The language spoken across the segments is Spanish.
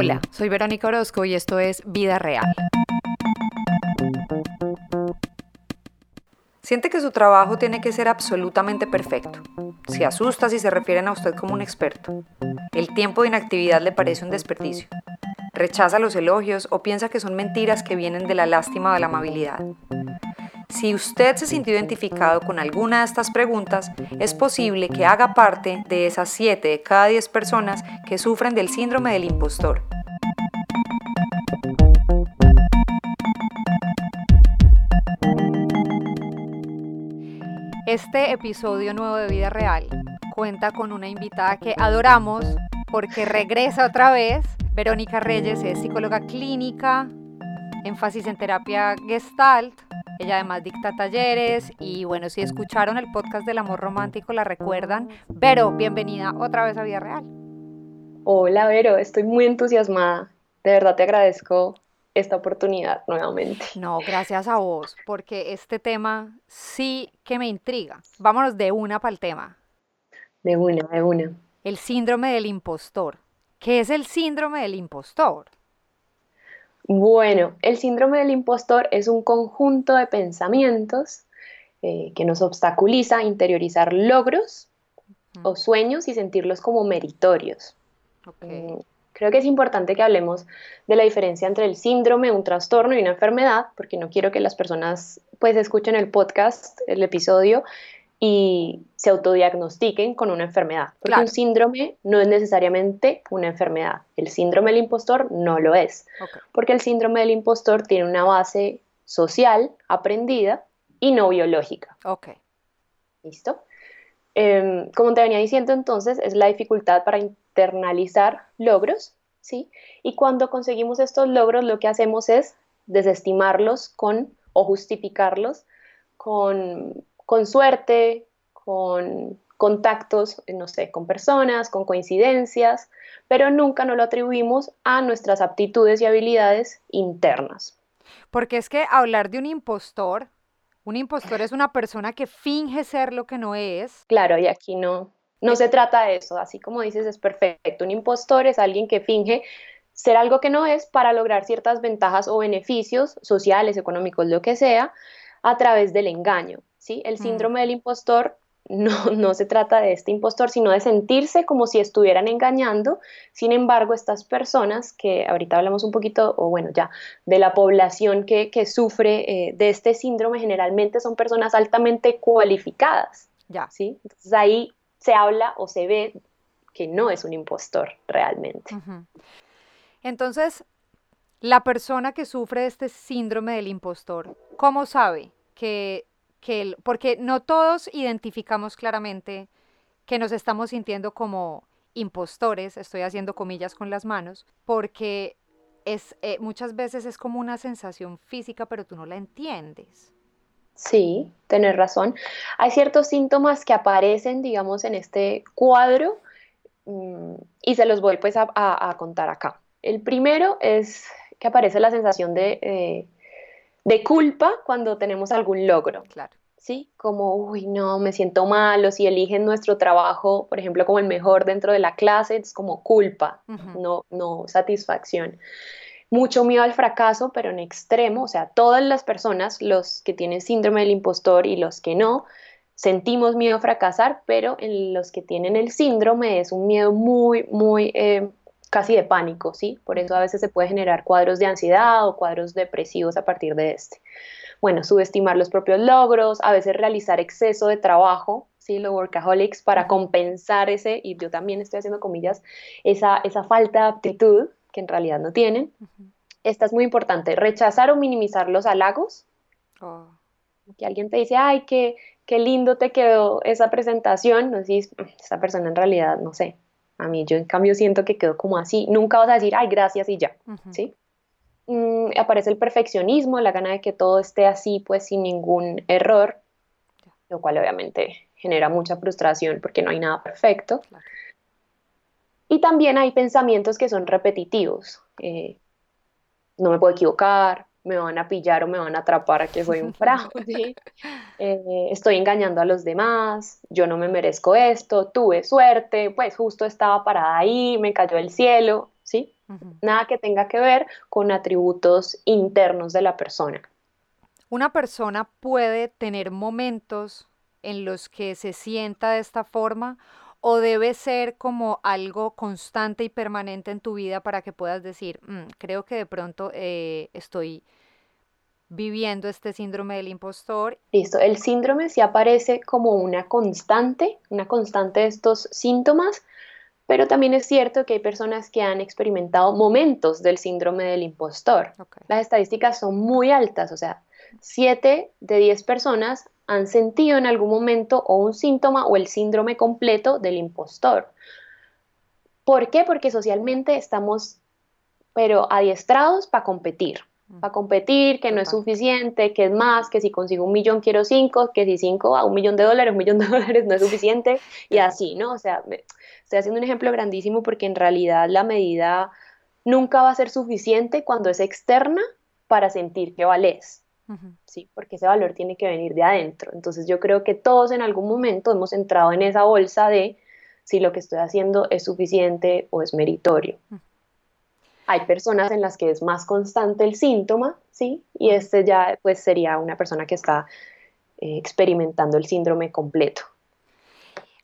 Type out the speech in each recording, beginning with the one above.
Hola, soy Verónica Orozco y esto es Vida Real. Siente que su trabajo tiene que ser absolutamente perfecto. Se asusta si se refieren a usted como un experto. El tiempo de inactividad le parece un desperdicio. Rechaza los elogios o piensa que son mentiras que vienen de la lástima o de la amabilidad. Si usted se sintió identificado con alguna de estas preguntas, es posible que haga parte de esas 7 de cada 10 personas que sufren del síndrome del impostor. Este episodio nuevo de Vida Real cuenta con una invitada que adoramos porque regresa otra vez. Verónica Reyes es psicóloga clínica, énfasis en terapia gestalt ella además dicta talleres y bueno, si escucharon el podcast del amor romántico la recuerdan. Vero, bienvenida otra vez a Vida Real. Hola Vero, estoy muy entusiasmada. De verdad te agradezco esta oportunidad nuevamente. No, gracias a vos, porque este tema sí que me intriga. Vámonos de una para el tema. De una, de una. El síndrome del impostor. ¿Qué es el síndrome del impostor? Bueno, el síndrome del impostor es un conjunto de pensamientos eh, que nos obstaculiza interiorizar logros o sueños y sentirlos como meritorios. Mm, creo que es importante que hablemos de la diferencia entre el síndrome, un trastorno y una enfermedad, porque no quiero que las personas pues escuchen el podcast, el episodio y se autodiagnostiquen con una enfermedad. Porque un síndrome no es necesariamente una enfermedad. El síndrome del impostor no lo es. Porque el síndrome del impostor tiene una base social, aprendida y no biológica. Ok. ¿Listo? Em, como te venía diciendo entonces, es la dificultad para internalizar logros, ¿sí? Y cuando conseguimos estos logros, lo que hacemos es desestimarlos con o justificarlos con con suerte, con contactos, no sé, con personas, con coincidencias, pero nunca nos lo atribuimos a nuestras aptitudes y habilidades internas. Porque es que hablar de un impostor, un impostor es una persona que finge ser lo que no es. Claro, y aquí no, no se trata de eso, así como dices, es perfecto. Un impostor es alguien que finge ser algo que no es para lograr ciertas ventajas o beneficios sociales, económicos, lo que sea, a través del engaño. ¿sí? El mm. síndrome del impostor no, no se trata de este impostor, sino de sentirse como si estuvieran engañando. Sin embargo, estas personas, que ahorita hablamos un poquito, o bueno, ya, de la población que, sufre eh, de este síndrome, generalmente son personas altamente cualificadas. Ya. ¿sí? Entonces ahí se habla o se ve que no es un impostor realmente. Entonces, la persona que sufre este síndrome del impostor, ¿cómo sabe que que, porque no todos identificamos claramente que nos estamos sintiendo como impostores, estoy haciendo comillas con las manos, porque es, eh, muchas veces es como una sensación física, pero tú no la entiendes. Sí, tienes razón. Hay ciertos síntomas que aparecen, digamos, en este cuadro mm, y se los voy pues a, contar acá. El primero es que aparece la sensación de, eh, de culpa cuando tenemos algún logro. Claro. ¿Sí? Como, uy, no, me siento mal, o si eligen nuestro trabajo, por ejemplo, como el mejor dentro de la clase, es como culpa, no, no satisfacción. Mucho miedo al fracaso, pero en extremo, o sea, todas las personas, los que tienen síndrome del impostor y los que no, sentimos miedo a fracasar, pero en los que tienen el síndrome es un miedo muy, muy eh, casi de pánico, ¿sí? Por eso a veces se puede generar cuadros de ansiedad o cuadros depresivos a partir de este. Bueno, subestimar los propios logros, a veces realizar exceso de trabajo, ¿sí? Los workaholics para compensar ese, y yo también estoy haciendo comillas, esa, esa falta de aptitud que en realidad no tienen. Esta es muy importante, rechazar o minimizar los halagos. Oh. Que alguien te dice, ay, qué, qué lindo te quedó esa presentación, no sé, esta persona en realidad, no sé, a mí yo en cambio siento que quedó como así. Nunca vas a decir, ay, gracias y ya, ¿sí? Mm, aparece el perfeccionismo, la gana de que todo esté así, pues sin ningún error, lo cual obviamente genera mucha frustración porque no hay nada perfecto. Y también hay pensamientos que son repetitivos. Eh, no me puedo equivocar, me van a pillar o me van a atrapar a que soy un fraude, eh, estoy engañando a los demás, yo no me merezco esto, tuve suerte, pues justo estaba parada ahí, me cayó el cielo, ¿sí? Nada que tenga que ver con atributos internos de la persona. Una persona puede tener momentos en los que se sienta de esta forma o debe ser como algo constante y permanente en tu vida para que puedas decir, mm, creo que de pronto eh, estoy viviendo este síndrome del impostor. Listo, el síndrome sí aparece como una constante, una constante de estos síntomas, pero también es cierto que hay personas que han experimentado momentos del síndrome del impostor. Las estadísticas son muy altas, o sea, 7 de 10 personas han sentido en algún momento o un síntoma o el síndrome completo del impostor. ¿Por qué? Porque socialmente estamos, pero adiestrados para competir para competir, que no es suficiente, que es más, que si consigo un millón quiero cinco, que si cinco a un millón de dólares, un millón de dólares no es suficiente, y así, ¿no? O sea, estoy haciendo un ejemplo grandísimo porque en realidad la medida nunca va a ser suficiente cuando es externa para sentir que vales. Sí, porque ese valor tiene que venir de adentro. Entonces yo creo que todos en algún momento hemos entrado en esa bolsa de si lo que estoy haciendo es suficiente o es meritorio. Hay personas en las que es más constante el síntoma, ¿sí? Y este ya pues sería una persona que está eh, experimentando el síndrome completo.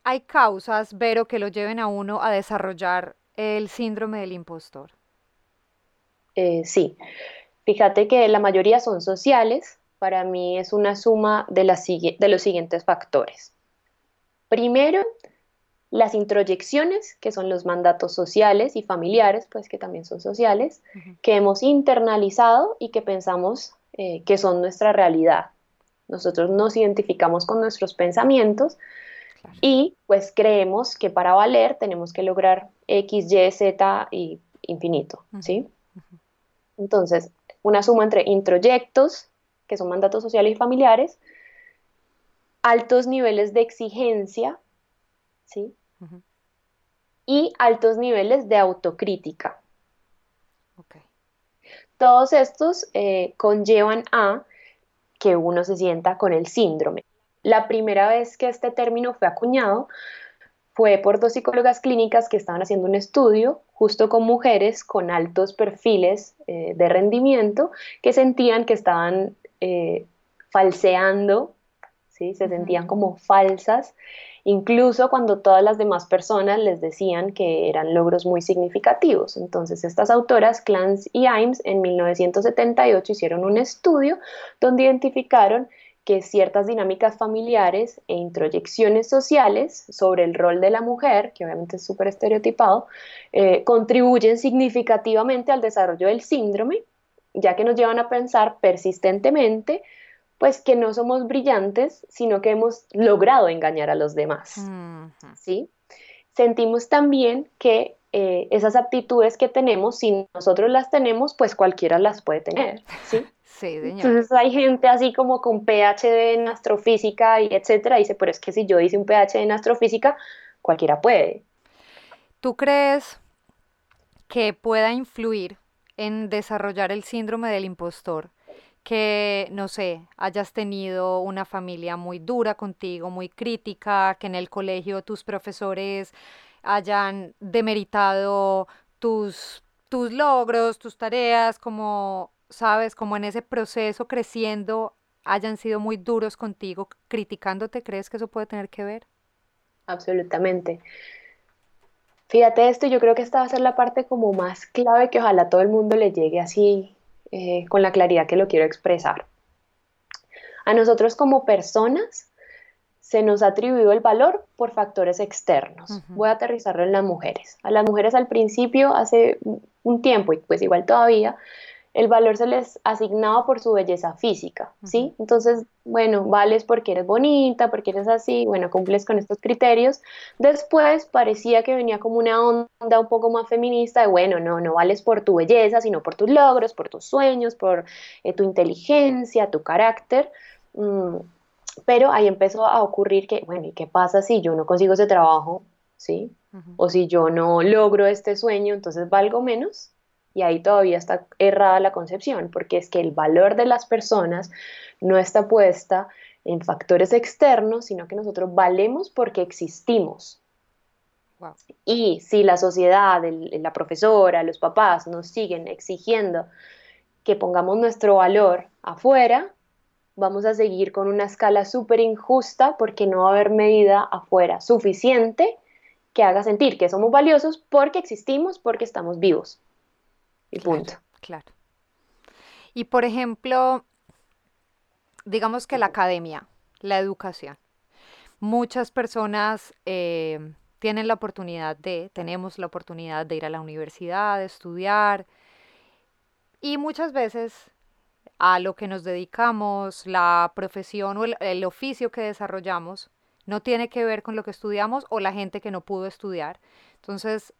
¿Hay causas, Vero, que lo lleven a uno a desarrollar el síndrome del impostor? Eh, sí. Fíjate que la mayoría son sociales. Para mí es una suma de, de los siguientes factores. Primero, las introyecciones, que son los mandatos sociales y familiares, pues que también son sociales, que hemos internalizado y que pensamos eh, que son nuestra realidad. Nosotros nos identificamos con nuestros pensamientos y pues creemos que para valer tenemos que lograr X, Y, Z y infinito, ¿sí? Entonces, una suma entre introyectos, que son mandatos sociales y familiares, altos niveles de exigencia, ¿sí? Y altos niveles de autocrítica. Todos estos eh, conllevan a que uno se sienta con el síndrome. La primera vez que este término fue acuñado fue por dos psicólogas clínicas que estaban haciendo un estudio justo con mujeres con altos perfiles eh, de rendimiento que sentían que estaban eh, falseando, ¿sí? se sentían como falsas incluso cuando todas las demás personas les decían que eran logros muy significativos. Entonces, estas autoras, Clance y Imes, en 1978 hicieron un estudio donde identificaron que ciertas dinámicas familiares e introyecciones sociales sobre el rol de la mujer, que obviamente es súper estereotipado, eh, contribuyen significativamente al desarrollo del síndrome, ya que nos llevan a pensar persistentemente pues que no somos brillantes, sino que hemos logrado engañar a los demás. ¿sí? Sentimos también que eh, esas aptitudes que tenemos, si nosotros las tenemos, pues cualquiera las puede tener. ¿sí? Sí, Entonces hay gente así como con PhD en astrofísica y etcétera, dice, pero es que si yo hice un PhD en astrofísica, cualquiera puede. ¿Tú crees que pueda influir en desarrollar el síndrome del impostor que, no sé, hayas tenido una familia muy dura contigo, muy crítica, que en el colegio tus profesores hayan demeritado tus, tus logros, tus tareas, como, sabes, como en ese proceso creciendo, hayan sido muy duros contigo, criticándote, ¿crees que eso puede tener que ver? Absolutamente. Fíjate esto, yo creo que esta va a ser la parte como más clave que ojalá todo el mundo le llegue así eh, con la claridad que lo quiero expresar. A nosotros como personas se nos ha atribuido el valor por factores externos. Voy a aterrizarlo en las mujeres. A las mujeres al principio, hace un tiempo, y pues igual todavía, el valor se les asignaba por su belleza física, ¿sí? Entonces, bueno, vales porque eres bonita, porque eres así, bueno, cumples con estos criterios. Después parecía que venía como una onda un poco más feminista de, bueno, no, no vales por tu belleza, sino por tus logros, por tus sueños, por eh, tu inteligencia, tu carácter. Mm, pero ahí empezó a ocurrir que, bueno, ¿y qué pasa si yo no consigo ese trabajo? ¿Sí? O si yo no logro este sueño, entonces valgo menos. Y ahí todavía está errada la concepción, porque es que el valor de las personas no está puesta en factores externos, sino que nosotros valemos porque existimos. Y si la sociedad, la profesora, los papás nos siguen exigiendo que pongamos nuestro valor afuera, vamos a seguir con una escala súper injusta porque no va a haber medida afuera suficiente que haga sentir que somos valiosos porque existimos, porque estamos vivos. Y punto. Claro. Y por ejemplo, digamos que la academia, la educación, muchas personas eh, tienen la oportunidad de, tenemos la oportunidad de ir a la universidad, de estudiar, y muchas veces a lo que nos dedicamos, la profesión o el, oficio que desarrollamos, no tiene que ver con lo que estudiamos o la gente que no pudo estudiar. Entonces,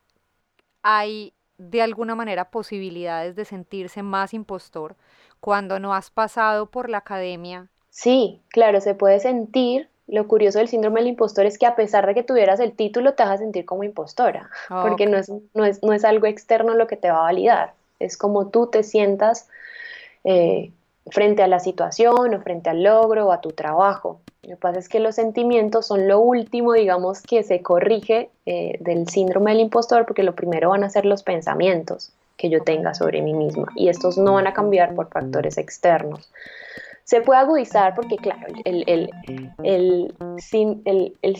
hay de alguna manera posibilidades de sentirse más impostor cuando no has pasado por la academia. Sí, claro, se puede sentir. Lo curioso del síndrome del impostor es que a pesar de que tuvieras el título, te vas a sentir como impostora, porque no es, no, es, no es algo externo lo que te va a validar, es como tú te sientas eh, frente a la situación o frente al logro o a tu trabajo. Lo que pasa es que los sentimientos son lo último, digamos, que se corrige eh, del síndrome del impostor, porque lo primero van a ser los pensamientos que yo tenga sobre mí misma y estos no van a cambiar por factores externos se puede agudizar porque, claro, el, el, el,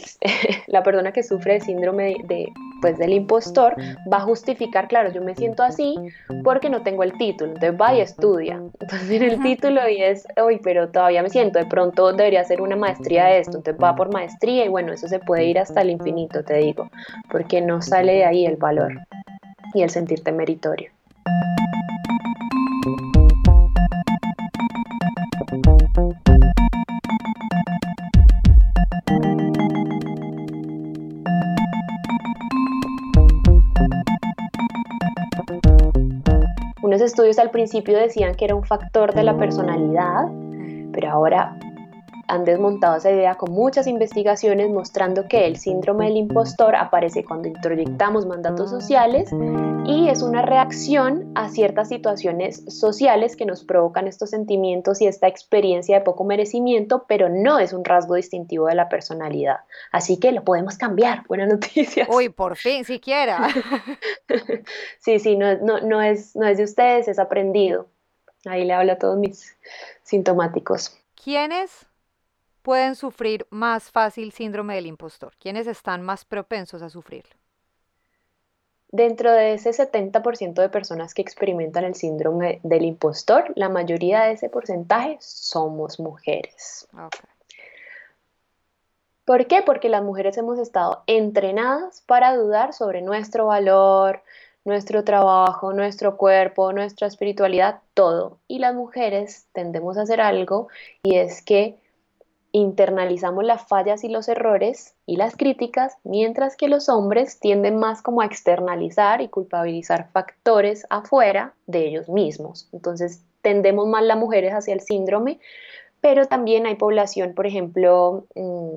la persona que sufre de síndrome de, pues, del impostor va a justificar, claro, yo me siento así porque no tengo el título, entonces va y estudia. Entonces tiene el título y es, uy, pero todavía me siento, de pronto debería hacer una maestría de esto, entonces va por maestría y bueno, eso se puede ir hasta el infinito, te digo, porque no sale de ahí el valor y el sentirte meritorio. Estudios al principio decían que era un factor de la personalidad, pero ahora han desmontado esa idea con muchas investigaciones mostrando que el síndrome del impostor aparece cuando introyectamos mandatos sociales y es una reacción a ciertas situaciones sociales que nos provocan estos sentimientos y esta experiencia de poco merecimiento, pero no es un rasgo distintivo de la personalidad. Así que lo podemos cambiar. Buena noticia. Uy, por fin, siquiera. sí, sí, no, no, no, es, no es de ustedes, es aprendido. Ahí le hablo a todos mis sintomáticos. ¿Quiénes pueden sufrir más fácil síndrome del impostor? ¿Quiénes están más propensos a sufrirlo? Dentro de ese 70% de personas que experimentan el síndrome del impostor, la mayoría de ese porcentaje somos mujeres. ¿Por qué? Porque las mujeres hemos estado entrenadas para dudar sobre nuestro valor, nuestro trabajo, nuestro cuerpo, nuestra espiritualidad, todo. Y las mujeres tendemos a hacer algo y es que internalizamos las fallas y los errores y las críticas, mientras que los hombres tienden más como a externalizar y culpabilizar factores afuera de ellos mismos. Entonces tendemos más las mujeres hacia el síndrome, pero también hay población, por ejemplo, mm,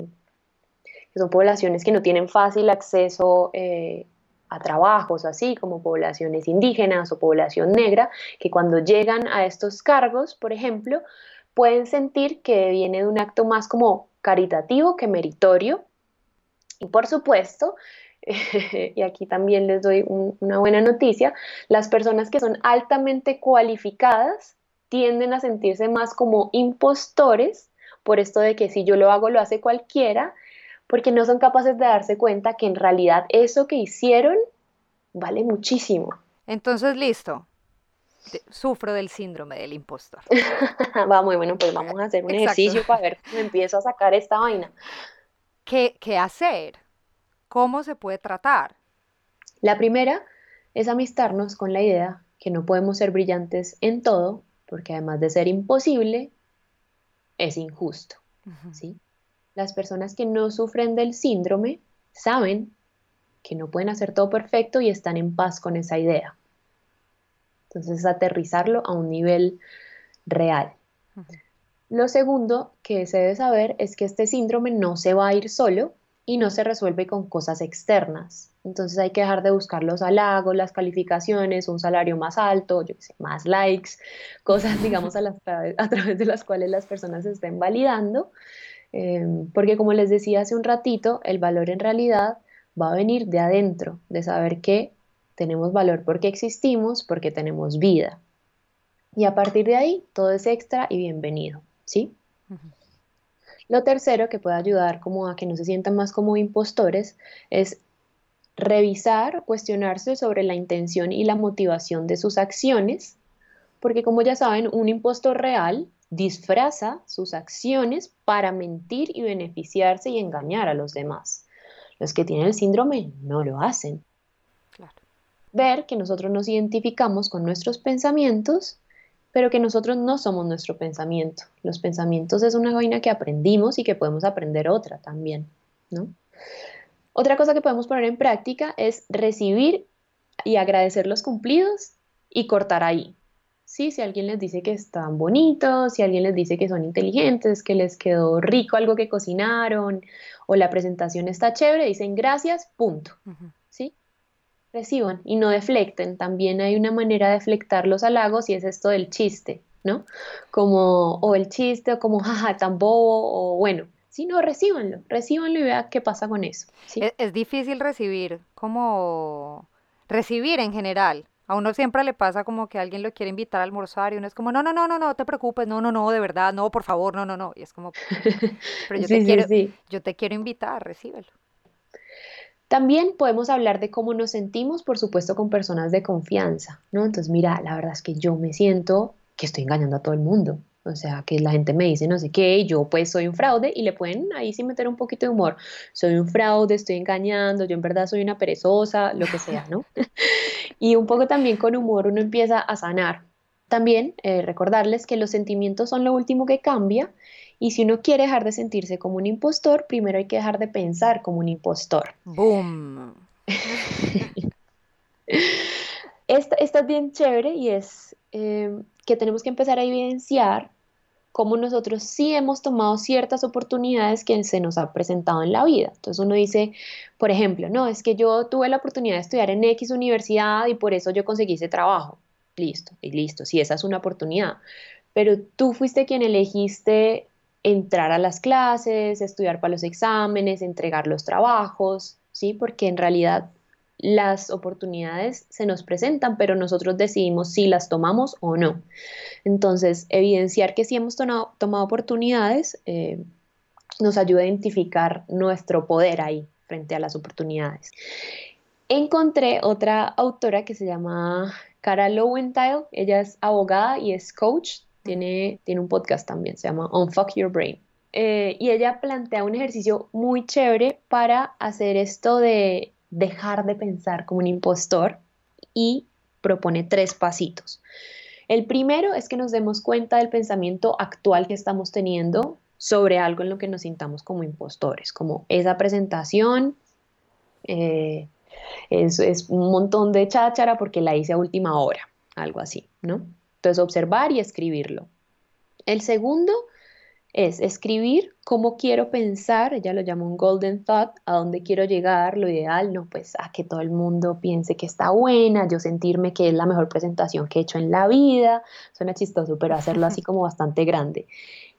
que son poblaciones que no tienen fácil acceso eh, a trabajos así, como poblaciones indígenas o población negra, que cuando llegan a estos cargos, por ejemplo, pueden sentir que viene de un acto más como caritativo que meritorio. Y por supuesto, y aquí también les doy una buena noticia, las personas que son altamente cualificadas tienden a sentirse más como impostores por esto de que si yo lo hago lo hace cualquiera, porque no son capaces de darse cuenta que en realidad eso que hicieron vale muchísimo. Entonces, listo, sufro del síndrome del impostor. Va muy bueno, pues vamos a hacer un ejercicio para ver cómo empiezo a sacar esta vaina. ¿Qué, ¿Qué hacer? ¿Cómo se puede tratar? La primera es amistarnos con la idea que no podemos ser brillantes en todo, porque además de ser imposible, es injusto. ¿sí? Las personas que no sufren del síndrome saben que no pueden hacer todo perfecto y están en paz con esa idea. Entonces, aterrizarlo a un nivel real. Lo segundo que se debe saber es que este síndrome no se va a ir solo y no se resuelve con cosas externas. Entonces hay que dejar de buscar los halagos, las calificaciones, un salario más alto, yo qué sé, más likes, cosas, digamos, a, través de las cuales las personas se estén validando. Em, porque como les decía hace un ratito, el valor en realidad va a venir de adentro, de saber que tenemos valor porque existimos, porque tenemos vida. Y a partir de ahí, todo es extra y bienvenido, ¿sí? Lo tercero que puede ayudar como a que no se sientan más como impostores es revisar, cuestionarse sobre la intención y la motivación de sus acciones, porque como ya saben, un impostor real disfraza sus acciones para mentir y beneficiarse y engañar a los demás. Los que tienen el síndrome no lo hacen. Ver que nosotros nos identificamos con nuestros pensamientos pero que nosotros no somos nuestro pensamiento. Los pensamientos es una vaina que aprendimos y que podemos aprender otra también, ¿no? Otra cosa que podemos poner en práctica es recibir y agradecer los cumplidos y cortar ahí. Sí, si alguien les dice que están bonitos, si alguien les dice que son inteligentes, que les quedó rico algo que cocinaron o la presentación está chévere, dicen gracias, punto reciban y no deflecten. También hay una manera de deflectar los halagos y es esto del chiste, ¿no? Como, o el chiste, o como, jaja, tan bobo, o bueno, si no, recíbanlo, recíbanlo y vean qué pasa con eso. Es, difícil recibir, como recibir en general. A uno siempre le pasa como que alguien lo quiere invitar a almorzar y uno es como, no, no, no, no, no, te preocupes, no, no, no, de verdad, no, por favor, no, no, no. Y es como, pero yo, te, quiero, yo te quiero invitar, recíbelo. También podemos hablar de cómo nos sentimos, por supuesto, con personas de confianza, ¿no? Entonces, mira, la verdad es que yo me siento que estoy engañando a todo el mundo. O sea, que la gente me dice no sé qué, yo pues soy un fraude y le pueden ahí sí meter un poquito de humor. Soy un fraude, estoy engañando, yo en verdad soy una perezosa, lo que sea, ¿no? y un poco también con humor uno empieza a sanar. También eh, recordarles que los sentimientos son lo último que cambia y si uno quiere dejar de sentirse como un impostor, primero hay que dejar de pensar como un impostor. ¡Boom! esta, es bien chévere y es em, que tenemos que empezar a evidenciar cómo nosotros sí hemos tomado ciertas oportunidades que se nos ha presentado en la vida. Entonces uno dice, por ejemplo, no, es que yo tuve la oportunidad de estudiar en X universidad y por eso yo conseguí ese trabajo. Listo, y listo, si esa es una oportunidad. Pero tú fuiste quien elegiste entrar a las clases, estudiar para los exámenes, entregar los trabajos, ¿sí? Porque en realidad las oportunidades se nos presentan, pero nosotros decidimos si las tomamos o no. Entonces, evidenciar que sí hemos tomado, oportunidades eh, nos ayuda a identificar nuestro poder ahí frente a las oportunidades. Encontré otra autora que se llama Cara Lowenthal, ella es abogada y es coach tiene, tiene un podcast también, se llama Unfuck Your Brain. Eh, y ella plantea un ejercicio muy chévere para hacer esto de dejar de pensar como un impostor y propone tres pasitos. El primero es que nos demos cuenta del pensamiento actual que estamos teniendo sobre algo en lo que nos sintamos como impostores, como esa presentación eh, es, es, un montón de cháchara porque la hice a última hora, algo así, ¿no? Entonces, observar y escribirlo. El segundo es escribir cómo quiero pensar, ella lo llama un golden thought, a dónde quiero llegar, lo ideal, no, pues a que todo el mundo piense que está buena, yo sentirme que es la mejor presentación que he hecho en la vida, suena chistoso, pero hacerlo así como bastante grande.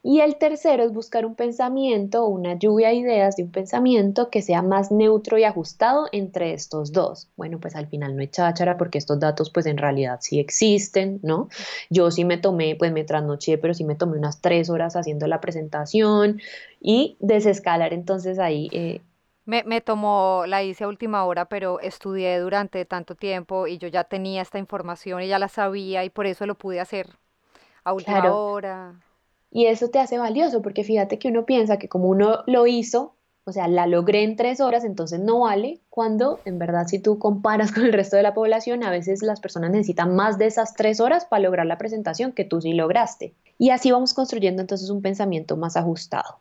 Y el tercero es buscar un pensamiento, una lluvia de ideas de un pensamiento que sea más neutro y ajustado entre estos dos. Bueno, pues al final no hay cháchara porque estos datos pues en realidad sí existen, ¿no? Yo sí me tomé, pues me trasnoché, pero sí me tomé unas tres horas haciendo la presentación y desescalar entonces ahí. Eh, me, me, tomó, la hice a última hora, pero estudié durante tanto tiempo y yo ya tenía esta información y ya la sabía y por eso lo pude hacer a última hora. Y eso te hace valioso, porque fíjate que uno piensa que como uno lo hizo, o sea, la logré en tres horas, entonces no vale, cuando en verdad si tú comparas con el resto de la población, a veces las personas necesitan más de esas tres horas para lograr la presentación que tú sí lograste. Y así vamos construyendo entonces un pensamiento más ajustado.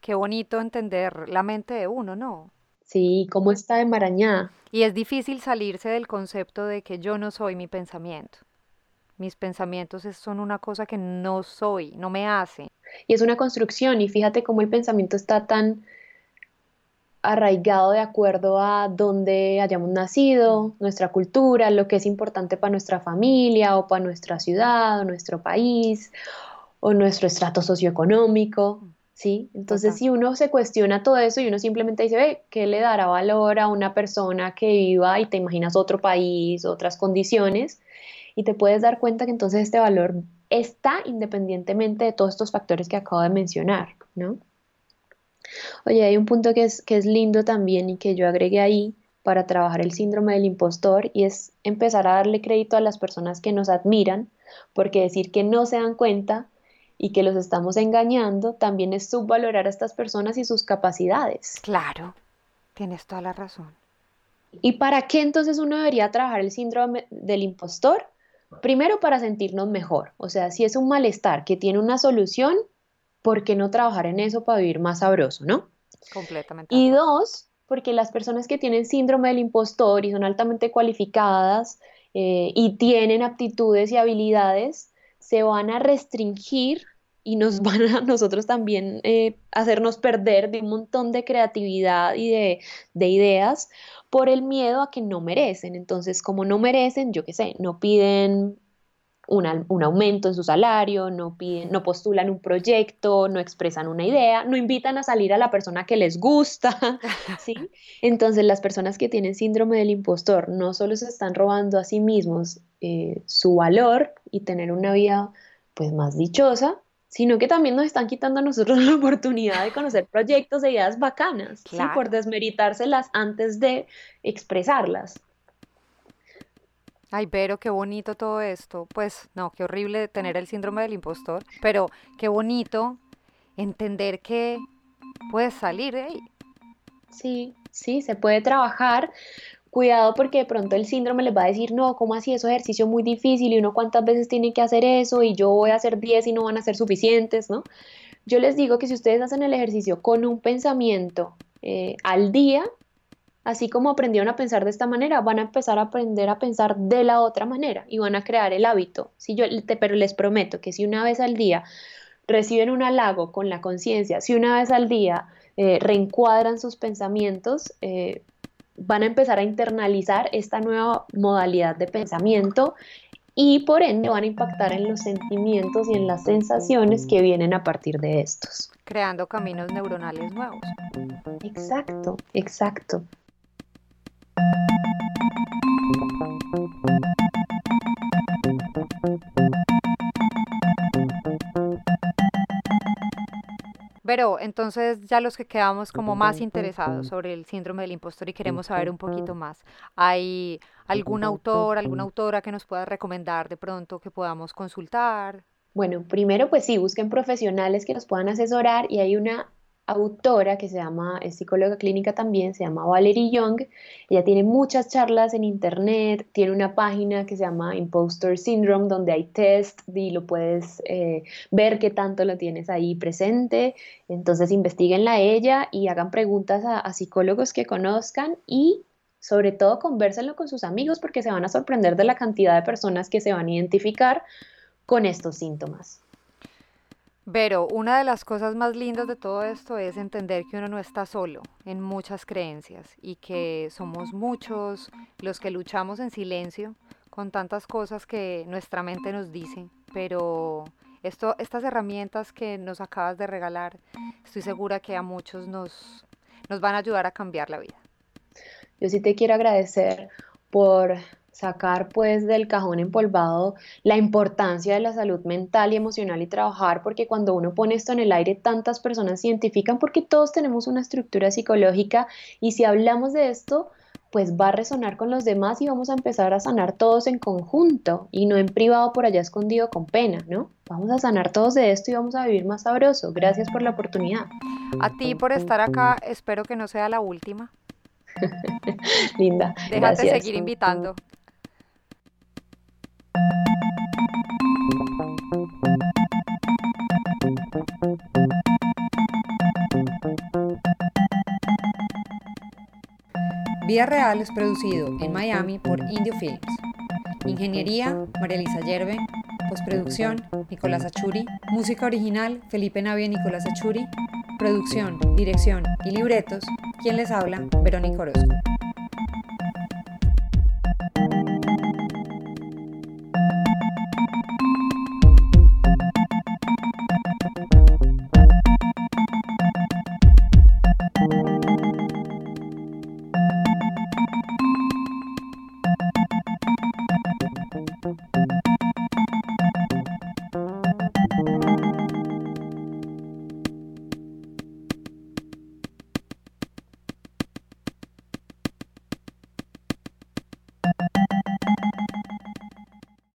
Qué bonito entender la mente de uno, ¿no? Sí, cómo está enmarañada. Y es difícil salirse del concepto de que yo no soy mi pensamiento. Mis pensamientos son una cosa que no soy, no me hace. Y es una construcción y fíjate cómo el pensamiento está tan arraigado de acuerdo a dónde hayamos nacido, nuestra cultura, lo que es importante para nuestra familia o para nuestra ciudad o nuestro país o nuestro estrato socioeconómico. ¿sí? Entonces, si uno se cuestiona todo eso y uno simplemente dice, ve, ¿qué le dará valor a una persona que viva y te imaginas otro país, otras condiciones? Y te puedes dar cuenta que entonces este valor está independientemente de todos estos factores que acabo de mencionar, ¿no? Oye, hay un punto que es, que es lindo también y que yo agregué ahí para trabajar el síndrome del impostor y es empezar a darle crédito a las personas que nos admiran, porque decir que no se dan cuenta y que los estamos engañando también es subvalorar a estas personas y sus capacidades. Claro, tienes toda la razón. ¿Y para qué entonces uno debería trabajar el síndrome del impostor? Primero para sentirnos mejor, o sea, si es un malestar que tiene una solución, ¿por qué no trabajar en eso para vivir más sabroso, no? Completamente. Y dos, porque las personas que tienen síndrome del impostor y son altamente cualificadas eh, y tienen aptitudes y habilidades, se van a restringir y nos van a nosotros también eh, hacernos perder de un montón de creatividad y de, de, ideas por el miedo a que no merecen. Entonces, como no merecen, yo qué sé, no piden un aumento en su salario, no, piden, no postulan un proyecto, no expresan una idea, no invitan a salir a la persona que les gusta, ¿sí? Entonces las personas que tienen síndrome del impostor no solo se están robando a sí mismos eh, su valor y tener una vida pues más dichosa, sino que también nos están quitando a nosotros la oportunidad de conocer proyectos e ideas bacanas, ¿sí? por desmeritárselas antes de expresarlas. Ay, pero qué bonito todo esto. Pues no, qué horrible tener el síndrome del impostor, pero qué bonito entender que puedes salir de ahí. Sí, sí, se puede trabajar. Cuidado porque de pronto el síndrome les va a decir, no, ¿cómo así? Eso es ejercicio muy difícil y uno cuántas veces tiene que hacer eso y yo voy a hacer 10 y no van a ser suficientes, ¿no? Yo les digo que si ustedes hacen el ejercicio con un pensamiento eh, al día, así como aprendieron a pensar de esta manera, van a empezar a aprender a pensar de la otra manera y van a crear el hábito. Si yo, pero les prometo que si una vez al día reciben un halago con la conciencia, si una vez al día eh, reencuadran sus pensamientos, eh, van a empezar a internalizar esta nueva modalidad de pensamiento y por ende van a impactar en los sentimientos y en las sensaciones que vienen a partir de estos. Creando caminos neuronales nuevos. Exacto, exacto. Pero entonces ya los que quedamos como más interesados sobre el síndrome del impostor y queremos saber un poquito más, ¿hay algún autor, alguna autora que nos pueda recomendar de pronto que podamos consultar? Bueno, primero pues sí, busquen profesionales que nos puedan asesorar y hay una autora que se llama, es psicóloga clínica también, se llama Valerie Young. Ella tiene muchas charlas en internet, tiene una página que se llama Imposter Syndrome, donde hay test y lo puedes eh, ver qué tanto lo tienes ahí presente. Entonces investiguenla ella y hagan preguntas a, a psicólogos que conozcan y sobre todo conversenlo con sus amigos porque se van a sorprender de la cantidad de personas que se van a identificar con estos síntomas. Pero una de las cosas más lindas de todo esto es entender que uno no está solo en muchas creencias y que somos muchos los que luchamos en silencio con tantas cosas que nuestra mente nos dice, pero esto, estas herramientas que nos acabas de regalar, estoy segura que a muchos nos, nos van a ayudar a cambiar la vida. Yo sí te quiero agradecer por sacar pues del cajón empolvado la importancia de la salud mental y emocional y trabajar, porque cuando uno pone esto en el aire, tantas personas se identifican porque todos tenemos una estructura psicológica y si hablamos de esto, pues va a resonar con los demás y vamos a empezar a sanar todos en conjunto y no en privado por allá escondido con pena, ¿no? Vamos a sanar todos de esto y vamos a vivir más sabroso. Gracias por la oportunidad. A ti por estar acá, espero que no sea la última. Linda. Déjate seguir invitando. Vida Real es producido en Miami por Indio Films. Ingeniería, María Elisa Yerbe. Postproducción, Nicolás Achuri. Música original, Felipe Navia y Nicolás Achuri. Producción, dirección y libretos, quien les habla, Verónica Orozco.